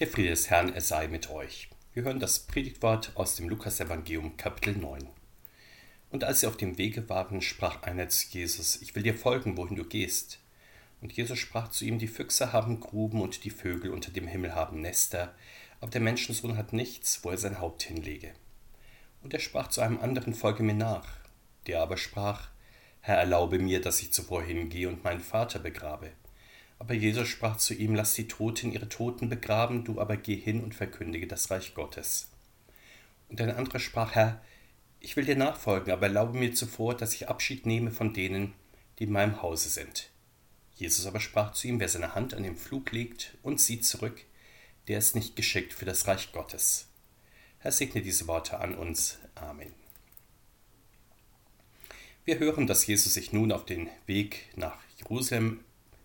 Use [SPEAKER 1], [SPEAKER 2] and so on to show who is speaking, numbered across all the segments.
[SPEAKER 1] Der Friede des Herrn, er sei mit euch. Wir hören das Predigtwort aus dem Lukasevangelium Kapitel 9. Und als sie auf dem Wege waren, sprach einer zu Jesus, ich will dir folgen, wohin du gehst. Und Jesus sprach zu ihm, die Füchse haben Gruben und die Vögel unter dem Himmel haben Nester, aber der Menschensohn hat nichts, wo er sein Haupt hinlege. Und er sprach zu einem anderen, folge mir nach. Der aber sprach, Herr, erlaube mir, dass ich zuvor hingehe und meinen Vater begrabe. Aber Jesus sprach zu ihm, lass die Toten ihre Toten begraben, du aber geh hin und verkündige das Reich Gottes. Und ein anderer sprach, Herr, ich will dir nachfolgen, aber erlaube mir zuvor, dass ich Abschied nehme von denen, die in meinem Hause sind. Jesus aber sprach zu ihm, wer seine Hand an den Flug legt und sieht zurück, der ist nicht geschickt für das Reich Gottes. Herr, segne diese Worte an uns. Amen. Wir hören, dass Jesus sich nun auf den Weg nach Jerusalem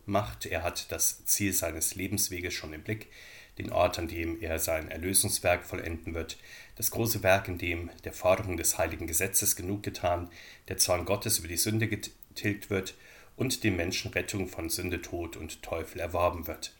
[SPEAKER 1] macht. Er hat das Ziel seines Lebensweges schon im Blick, den Ort, an dem er sein Erlösungswerk vollenden wird, das große Werk, in dem der Forderung des heiligen Gesetzes genug getan, der Zorn Gottes über die Sünde getilgt wird und dem Menschen Rettung von Sünde, Tod und Teufel erworben wird.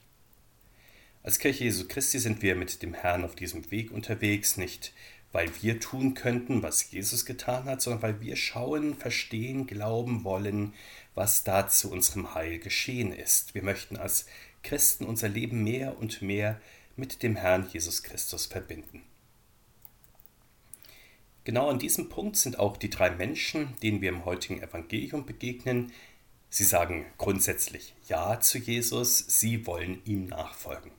[SPEAKER 1] Als Kirche Jesu Christi sind wir mit dem Herrn auf diesem Weg unterwegs, nicht weil wir tun könnten, was Jesus getan hat, sondern weil wir schauen, verstehen, glauben wollen, was da zu unserem Heil geschehen ist. Wir möchten als Christen unser Leben mehr und mehr mit dem Herrn Jesus Christus verbinden. Genau an diesem Punkt sind auch die drei Menschen, denen wir im heutigen Evangelium begegnen. Sie sagen grundsätzlich Ja zu Jesus, sie wollen ihm nachfolgen.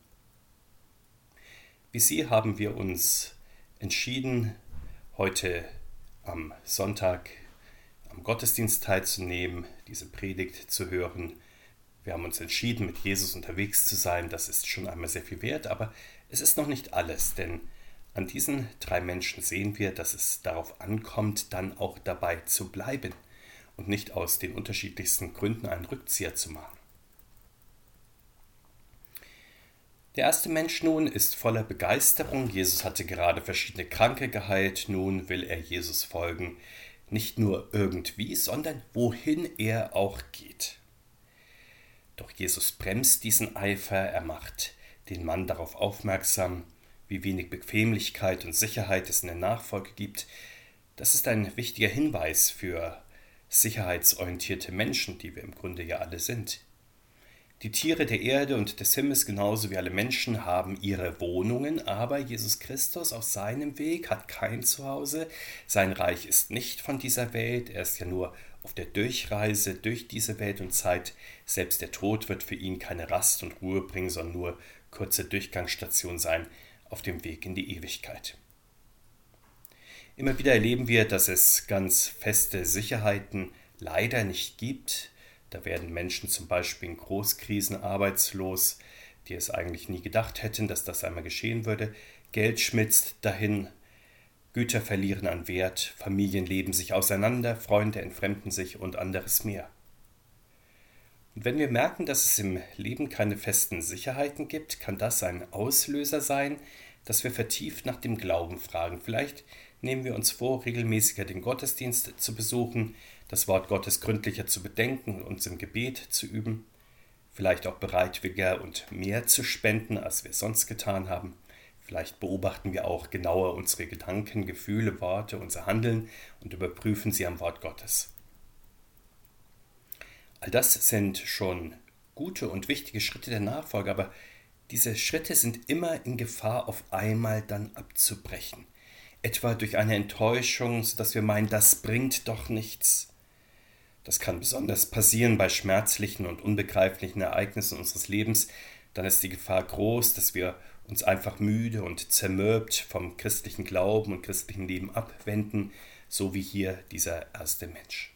[SPEAKER 1] Wie sie haben wir uns entschieden, heute am Sonntag am Gottesdienst teilzunehmen, diese Predigt zu hören. Wir haben uns entschieden, mit Jesus unterwegs zu sein. Das ist schon einmal sehr viel wert, aber es ist noch nicht alles, denn an diesen drei Menschen sehen wir, dass es darauf ankommt, dann auch dabei zu bleiben und nicht aus den unterschiedlichsten Gründen einen Rückzieher zu machen. Der erste Mensch nun ist voller Begeisterung. Jesus hatte gerade verschiedene Kranke geheilt. Nun will er Jesus folgen. Nicht nur irgendwie, sondern wohin er auch geht. Doch Jesus bremst diesen Eifer. Er macht den Mann darauf aufmerksam, wie wenig Bequemlichkeit und Sicherheit es in der Nachfolge gibt. Das ist ein wichtiger Hinweis für sicherheitsorientierte Menschen, die wir im Grunde ja alle sind. Die Tiere der Erde und des Himmels genauso wie alle Menschen haben ihre Wohnungen, aber Jesus Christus auf seinem Weg hat kein Zuhause. Sein Reich ist nicht von dieser Welt, er ist ja nur auf der Durchreise durch diese Welt und Zeit. Selbst der Tod wird für ihn keine Rast und Ruhe bringen, sondern nur kurze Durchgangsstation sein auf dem Weg in die Ewigkeit. Immer wieder erleben wir, dass es ganz feste Sicherheiten leider nicht gibt, da werden Menschen zum Beispiel in Großkrisen arbeitslos, die es eigentlich nie gedacht hätten, dass das einmal geschehen würde. Geld schmitzt dahin, Güter verlieren an Wert, Familien leben sich auseinander, Freunde entfremden sich und anderes mehr. Und wenn wir merken, dass es im Leben keine festen Sicherheiten gibt, kann das ein Auslöser sein, dass wir vertieft nach dem Glauben fragen. Vielleicht nehmen wir uns vor, regelmäßiger den Gottesdienst zu besuchen, das Wort Gottes gründlicher zu bedenken und uns im Gebet zu üben, vielleicht auch bereitwilliger und mehr zu spenden, als wir sonst getan haben. Vielleicht beobachten wir auch genauer unsere Gedanken, Gefühle, Worte, unser Handeln und überprüfen sie am Wort Gottes. All das sind schon gute und wichtige Schritte der Nachfolge, aber diese Schritte sind immer in Gefahr, auf einmal dann abzubrechen. Etwa durch eine Enttäuschung, sodass wir meinen, das bringt doch nichts. Das kann besonders passieren bei schmerzlichen und unbegreiflichen Ereignissen unseres Lebens. Dann ist die Gefahr groß, dass wir uns einfach müde und zermürbt vom christlichen Glauben und christlichen Leben abwenden, so wie hier dieser erste Mensch.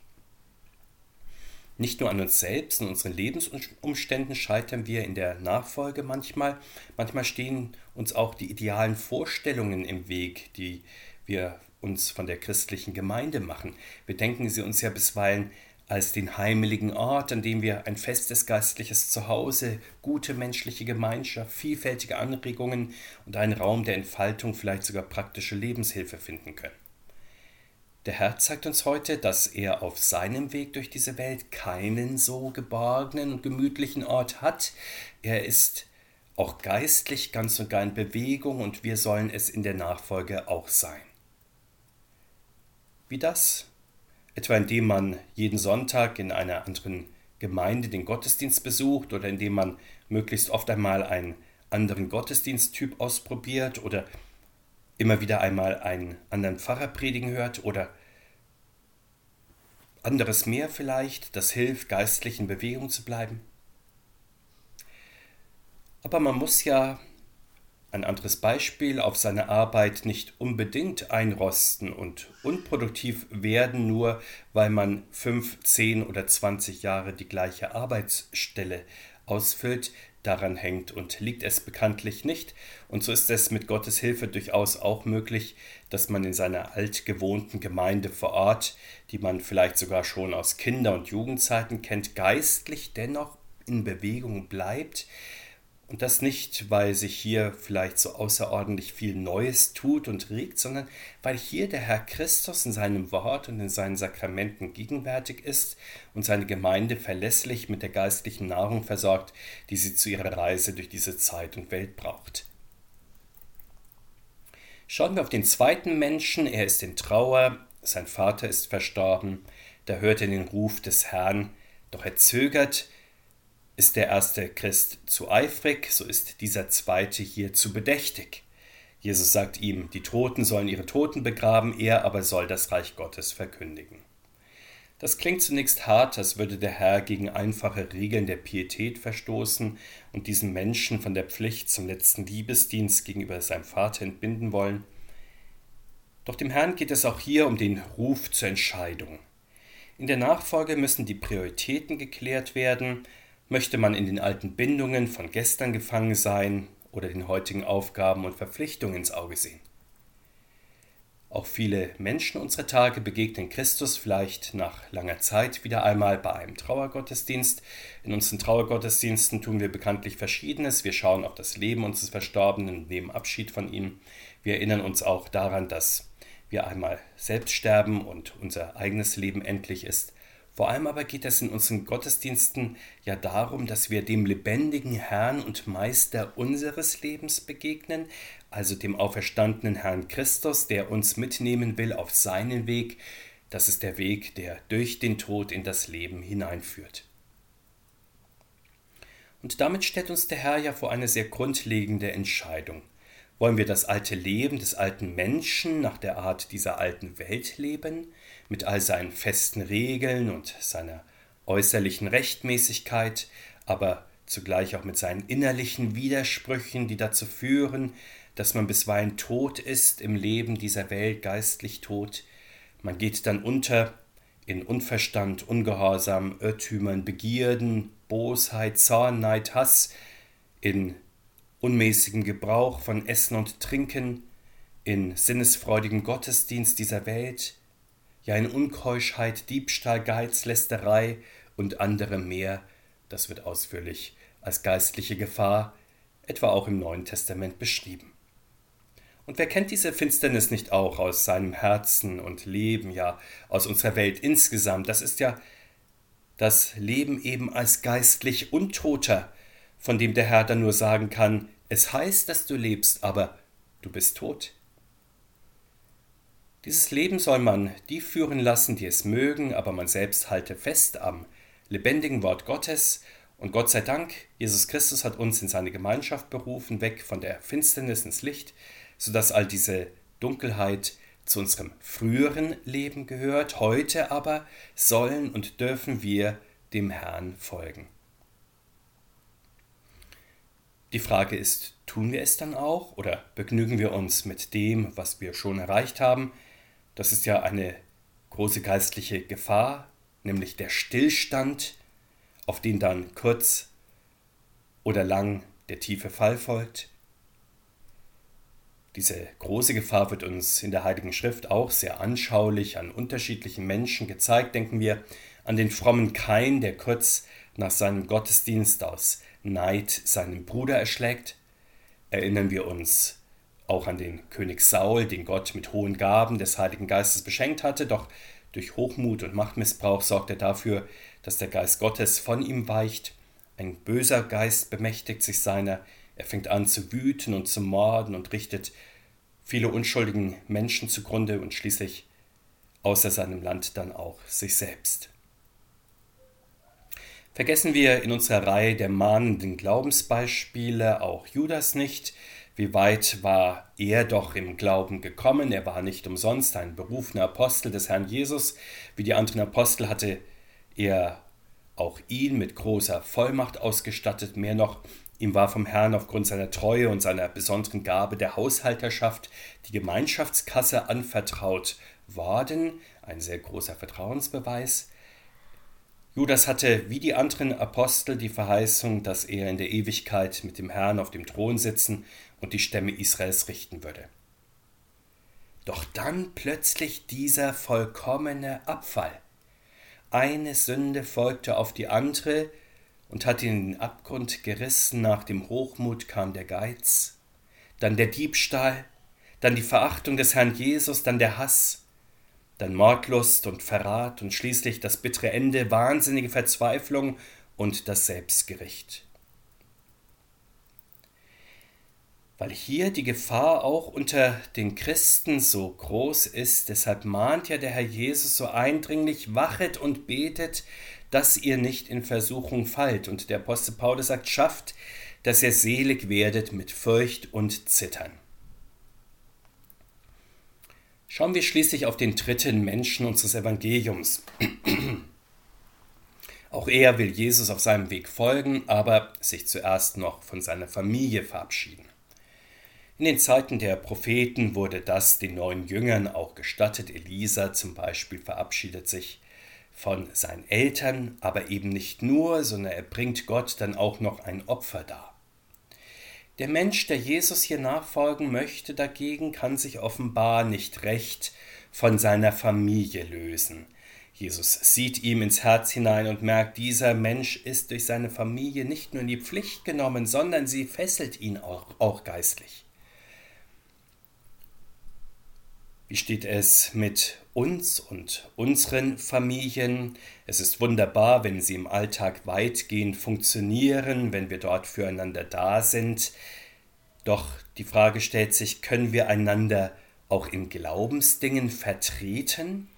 [SPEAKER 1] Nicht nur an uns selbst und unseren Lebensumständen scheitern wir in der Nachfolge manchmal, manchmal stehen uns auch die idealen Vorstellungen im Weg, die wir uns von der christlichen Gemeinde machen. Wir denken sie uns ja bisweilen als den heimeligen Ort, an dem wir ein festes geistliches Zuhause, gute menschliche Gemeinschaft, vielfältige Anregungen und einen Raum der Entfaltung, vielleicht sogar praktische Lebenshilfe finden können. Der Herr zeigt uns heute, dass er auf seinem Weg durch diese Welt keinen so geborgenen und gemütlichen Ort hat. Er ist auch geistlich ganz und gar in Bewegung und wir sollen es in der Nachfolge auch sein. Wie das? Etwa indem man jeden Sonntag in einer anderen Gemeinde den Gottesdienst besucht oder indem man möglichst oft einmal einen anderen Gottesdiensttyp ausprobiert oder immer wieder einmal einen anderen Pfarrer predigen hört oder anderes mehr vielleicht, das hilft, geistlich in Bewegung zu bleiben. Aber man muss ja, ein anderes Beispiel, auf seine Arbeit nicht unbedingt einrosten und unproduktiv werden, nur weil man fünf, zehn oder zwanzig Jahre die gleiche Arbeitsstelle ausfüllt, daran hängt und liegt es bekanntlich nicht. Und so ist es mit Gottes Hilfe durchaus auch möglich, dass man in seiner altgewohnten Gemeinde vor Ort, die man vielleicht sogar schon aus Kinder- und Jugendzeiten kennt, geistlich dennoch in Bewegung bleibt, und das nicht, weil sich hier vielleicht so außerordentlich viel Neues tut und regt, sondern weil hier der Herr Christus in seinem Wort und in seinen Sakramenten gegenwärtig ist und seine Gemeinde verlässlich mit der geistlichen Nahrung versorgt, die sie zu ihrer Reise durch diese Zeit und Welt braucht. Schauen wir auf den zweiten Menschen, er ist in Trauer, sein Vater ist verstorben, da hört er den Ruf des Herrn, doch er zögert, ist der erste Christ zu eifrig, so ist dieser zweite hier zu bedächtig. Jesus sagt ihm, die Toten sollen ihre Toten begraben, er aber soll das Reich Gottes verkündigen. Das klingt zunächst hart, als würde der Herr gegen einfache Regeln der Pietät verstoßen und diesen Menschen von der Pflicht zum letzten Liebesdienst gegenüber seinem Vater entbinden wollen. Doch dem Herrn geht es auch hier um den Ruf zur Entscheidung. In der Nachfolge müssen die Prioritäten geklärt werden, Möchte man in den alten Bindungen von gestern gefangen sein oder den heutigen Aufgaben und Verpflichtungen ins Auge sehen? Auch viele Menschen unserer Tage begegnen Christus vielleicht nach langer Zeit wieder einmal bei einem Trauergottesdienst. In unseren Trauergottesdiensten tun wir bekanntlich Verschiedenes. Wir schauen auf das Leben unseres Verstorbenen und nehmen Abschied von ihm. Wir erinnern uns auch daran, dass wir einmal selbst sterben und unser eigenes Leben endlich ist. Vor allem aber geht es in unseren Gottesdiensten ja darum, dass wir dem lebendigen Herrn und Meister unseres Lebens begegnen, also dem auferstandenen Herrn Christus, der uns mitnehmen will auf seinen Weg. Das ist der Weg, der durch den Tod in das Leben hineinführt. Und damit stellt uns der Herr ja vor eine sehr grundlegende Entscheidung. Wollen wir das alte Leben des alten Menschen nach der Art dieser alten Welt leben? mit all seinen festen Regeln und seiner äußerlichen Rechtmäßigkeit, aber zugleich auch mit seinen innerlichen Widersprüchen, die dazu führen, dass man bisweilen tot ist im Leben dieser Welt, geistlich tot. Man geht dann unter in Unverstand, Ungehorsam, Irrtümern, Begierden, Bosheit, Zorn, Neid, Hass, in unmäßigem Gebrauch von Essen und Trinken, in sinnesfreudigen Gottesdienst dieser Welt, ja in Unkeuschheit, Diebstahl, Geiz, Lästerei und anderem mehr, das wird ausführlich als geistliche Gefahr, etwa auch im Neuen Testament beschrieben. Und wer kennt diese Finsternis nicht auch aus seinem Herzen und Leben, ja aus unserer Welt insgesamt? Das ist ja das Leben eben als geistlich Untoter, von dem der Herr dann nur sagen kann, es heißt, dass du lebst, aber du bist tot. Dieses Leben soll man die führen lassen, die es mögen, aber man selbst halte fest am lebendigen Wort Gottes. Und Gott sei Dank, Jesus Christus hat uns in seine Gemeinschaft berufen, weg von der Finsternis ins Licht, sodass all diese Dunkelheit zu unserem früheren Leben gehört. Heute aber sollen und dürfen wir dem Herrn folgen. Die Frage ist, tun wir es dann auch oder begnügen wir uns mit dem, was wir schon erreicht haben? Das ist ja eine große geistliche Gefahr, nämlich der Stillstand, auf den dann kurz oder lang der tiefe Fall folgt. Diese große Gefahr wird uns in der Heiligen Schrift auch sehr anschaulich an unterschiedlichen Menschen gezeigt. Denken wir an den frommen Kain, der kurz nach seinem Gottesdienst aus Neid seinen Bruder erschlägt. Erinnern wir uns auch an den König Saul, den Gott mit hohen Gaben des Heiligen Geistes beschenkt hatte, doch durch Hochmut und Machtmissbrauch sorgt er dafür, dass der Geist Gottes von ihm weicht. Ein böser Geist bemächtigt sich seiner, Er fängt an zu wüten und zu morden und richtet viele unschuldigen Menschen zugrunde und schließlich außer seinem Land dann auch sich selbst. Vergessen wir in unserer Reihe der mahnenden Glaubensbeispiele auch Judas nicht. Wie weit war er doch im Glauben gekommen? Er war nicht umsonst ein berufener Apostel des Herrn Jesus. Wie die anderen Apostel hatte er auch ihn mit großer Vollmacht ausgestattet. Mehr noch, ihm war vom Herrn aufgrund seiner Treue und seiner besonderen Gabe der Haushalterschaft die Gemeinschaftskasse anvertraut worden. Ein sehr großer Vertrauensbeweis. Judas hatte wie die anderen Apostel die Verheißung, dass er in der Ewigkeit mit dem Herrn auf dem Thron sitzen und die Stämme Israels richten würde. Doch dann plötzlich dieser vollkommene Abfall. Eine Sünde folgte auf die andere und hat ihn in den Abgrund gerissen. Nach dem Hochmut kam der Geiz, dann der Diebstahl, dann die Verachtung des Herrn Jesus, dann der Hass, dann Mordlust und Verrat und schließlich das bittere Ende, wahnsinnige Verzweiflung und das Selbstgericht. Weil hier die Gefahr auch unter den Christen so groß ist, deshalb mahnt ja der Herr Jesus so eindringlich, wachet und betet, dass ihr nicht in Versuchung fallt. Und der Apostel Paulus sagt, schafft, dass ihr selig werdet mit Furcht und Zittern. Schauen wir schließlich auf den dritten Menschen unseres Evangeliums. Auch er will Jesus auf seinem Weg folgen, aber sich zuerst noch von seiner Familie verabschieden. In den Zeiten der Propheten wurde das den neuen Jüngern auch gestattet. Elisa zum Beispiel verabschiedet sich von seinen Eltern, aber eben nicht nur, sondern er bringt Gott dann auch noch ein Opfer dar. Der Mensch, der Jesus hier nachfolgen möchte, dagegen kann sich offenbar nicht recht von seiner Familie lösen. Jesus sieht ihm ins Herz hinein und merkt, dieser Mensch ist durch seine Familie nicht nur in die Pflicht genommen, sondern sie fesselt ihn auch, auch geistlich. Wie steht es mit uns und unseren Familien? Es ist wunderbar, wenn sie im Alltag weitgehend funktionieren, wenn wir dort füreinander da sind. Doch die Frage stellt sich, können wir einander auch in Glaubensdingen vertreten?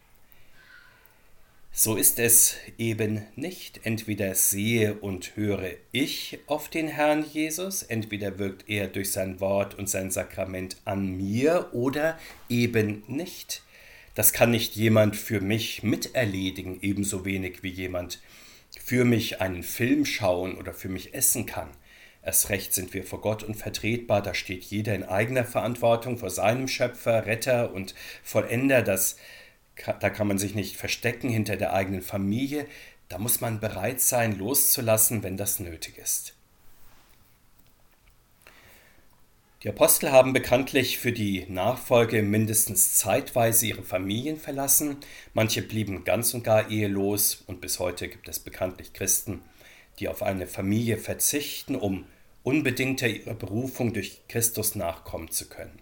[SPEAKER 1] So ist es eben nicht. Entweder sehe und höre ich auf den Herrn Jesus, entweder wirkt er durch sein Wort und sein Sakrament an mir oder eben nicht. Das kann nicht jemand für mich miterledigen, ebenso wenig wie jemand für mich einen Film schauen oder für mich essen kann. Erst recht sind wir vor Gott unvertretbar, da steht jeder in eigener Verantwortung vor seinem Schöpfer, Retter und Vollender, das da kann man sich nicht verstecken hinter der eigenen Familie, da muss man bereit sein, loszulassen, wenn das nötig ist. Die Apostel haben bekanntlich für die Nachfolge mindestens zeitweise ihre Familien verlassen, manche blieben ganz und gar ehelos und bis heute gibt es bekanntlich Christen, die auf eine Familie verzichten, um unbedingter ihrer Berufung durch Christus nachkommen zu können.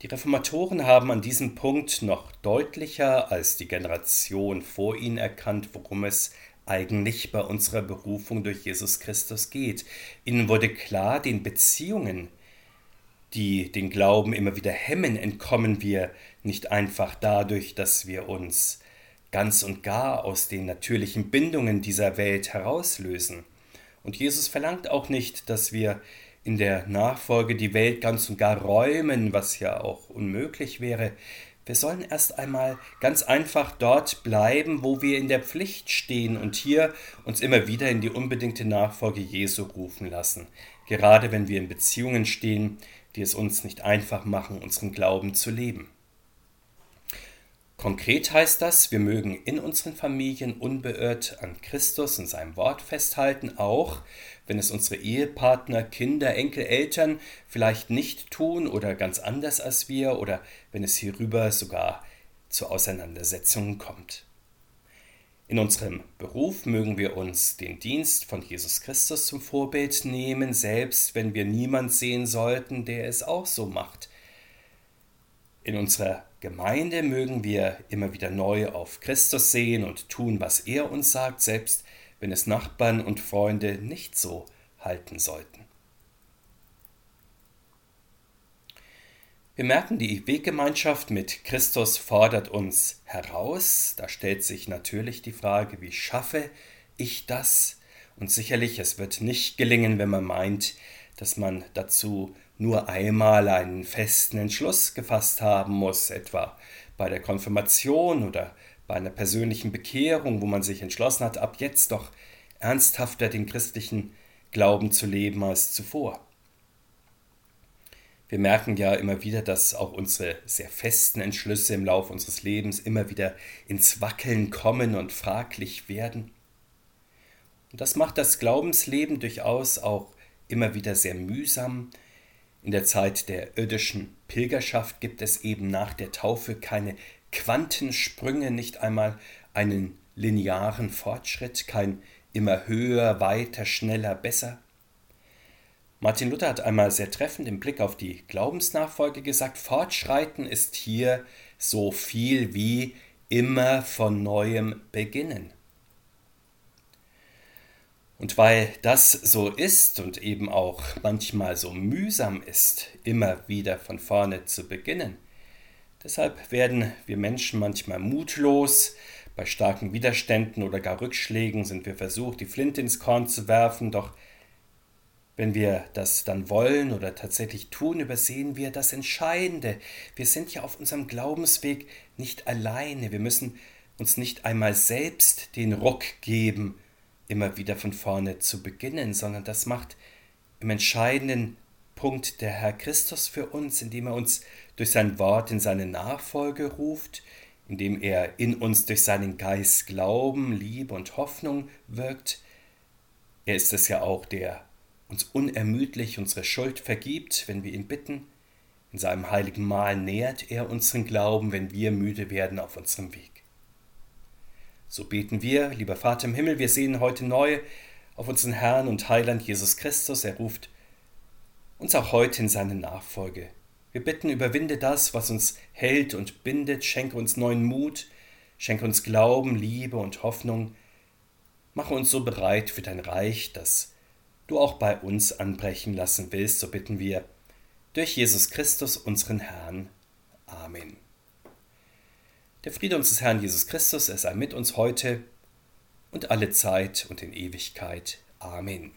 [SPEAKER 1] Die Reformatoren haben an diesem Punkt noch deutlicher als die Generation vor ihnen erkannt, worum es eigentlich bei unserer Berufung durch Jesus Christus geht. Ihnen wurde klar, den Beziehungen, die den Glauben immer wieder hemmen, entkommen wir nicht einfach dadurch, dass wir uns ganz und gar aus den natürlichen Bindungen dieser Welt herauslösen. Und Jesus verlangt auch nicht, dass wir in der Nachfolge die Welt ganz und gar räumen, was ja auch unmöglich wäre. Wir sollen erst einmal ganz einfach dort bleiben, wo wir in der Pflicht stehen und hier uns immer wieder in die unbedingte Nachfolge Jesu rufen lassen, gerade wenn wir in Beziehungen stehen, die es uns nicht einfach machen, unseren Glauben zu leben. Konkret heißt das, wir mögen in unseren Familien unbeirrt an Christus und seinem Wort festhalten, auch wenn es unsere Ehepartner, Kinder, Enkel, Eltern vielleicht nicht tun oder ganz anders als wir oder wenn es hierüber sogar zu Auseinandersetzungen kommt. In unserem Beruf mögen wir uns den Dienst von Jesus Christus zum Vorbild nehmen, selbst wenn wir niemand sehen sollten, der es auch so macht. In unserer Gemeinde mögen wir immer wieder neu auf Christus sehen und tun, was er uns sagt, selbst wenn es Nachbarn und Freunde nicht so halten sollten. Wir merken, die Weggemeinschaft mit Christus fordert uns heraus. Da stellt sich natürlich die Frage, wie schaffe ich das? Und sicherlich, es wird nicht gelingen, wenn man meint, dass man dazu nur einmal einen festen Entschluss gefasst haben muss, etwa bei der Konfirmation oder bei einer persönlichen Bekehrung, wo man sich entschlossen hat, ab jetzt doch ernsthafter den christlichen Glauben zu leben als zuvor. Wir merken ja immer wieder, dass auch unsere sehr festen Entschlüsse im Laufe unseres Lebens immer wieder ins Wackeln kommen und fraglich werden. Und das macht das Glaubensleben durchaus auch immer wieder sehr mühsam. In der Zeit der irdischen Pilgerschaft gibt es eben nach der Taufe keine Quantensprünge, nicht einmal einen linearen Fortschritt, kein immer höher, weiter, schneller, besser. Martin Luther hat einmal sehr treffend im Blick auf die Glaubensnachfolge gesagt, Fortschreiten ist hier so viel wie immer von neuem beginnen. Und weil das so ist und eben auch manchmal so mühsam ist, immer wieder von vorne zu beginnen, deshalb werden wir Menschen manchmal mutlos, bei starken Widerständen oder gar Rückschlägen sind wir versucht, die Flinte ins Korn zu werfen, doch wenn wir das dann wollen oder tatsächlich tun, übersehen wir das Entscheidende. Wir sind ja auf unserem Glaubensweg nicht alleine. Wir müssen uns nicht einmal selbst den Ruck geben, immer wieder von vorne zu beginnen, sondern das macht im entscheidenden Punkt der Herr Christus für uns, indem er uns durch sein Wort in seine Nachfolge ruft, indem er in uns durch seinen Geist Glauben, Liebe und Hoffnung wirkt. Er ist es ja auch, der uns unermüdlich unsere Schuld vergibt, wenn wir ihn bitten. In seinem heiligen Mahl nährt er unseren Glauben, wenn wir müde werden auf unserem Weg. So beten wir, lieber Vater im Himmel, wir sehen heute neu auf unseren Herrn und Heiland Jesus Christus. Er ruft uns auch heute in seine Nachfolge. Wir bitten, überwinde das, was uns hält und bindet, schenke uns neuen Mut, schenke uns Glauben, Liebe und Hoffnung. Mache uns so bereit für dein Reich, das du auch bei uns anbrechen lassen willst, so bitten wir durch Jesus Christus, unseren Herrn. Amen. Der Friede unseres Herrn Jesus Christus, er sei mit uns heute und alle Zeit und in Ewigkeit. Amen.